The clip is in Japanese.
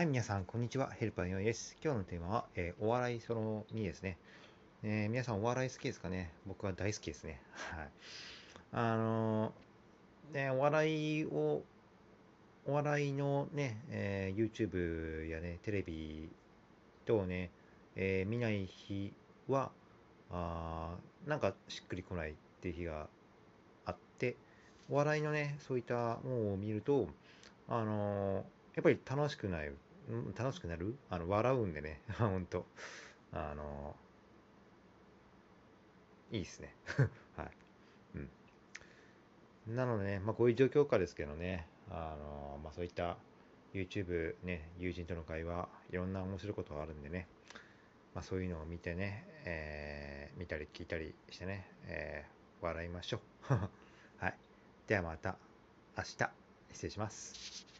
はい、皆さん、こんにちは。ヘルパーのよいです。今日のテーマは、えーお笑いその2ですね。えー皆さん、お笑い好きですかね？僕は大好きですね。はい。あのーね、お笑いを、お笑いのね、え YouTube やね、テレビ等ね、え見ない日は、あなんかしっくりこないっていう日があって、お笑いのね、そういったものを見ると、あのやっぱり楽しくなる、ん楽しくなる？あの、笑うんでね、ほんと。あのいいですね。はい。うん。なのでね、まあこういう状況下ですけどね、あのまあそういった YouTube ね、友人との会話、いろんな面白いことがあるんでね、まあそういうのを見てね、えー見たり聞いたりしてね、えー笑いましょう。はい。ではまた明日、失礼します。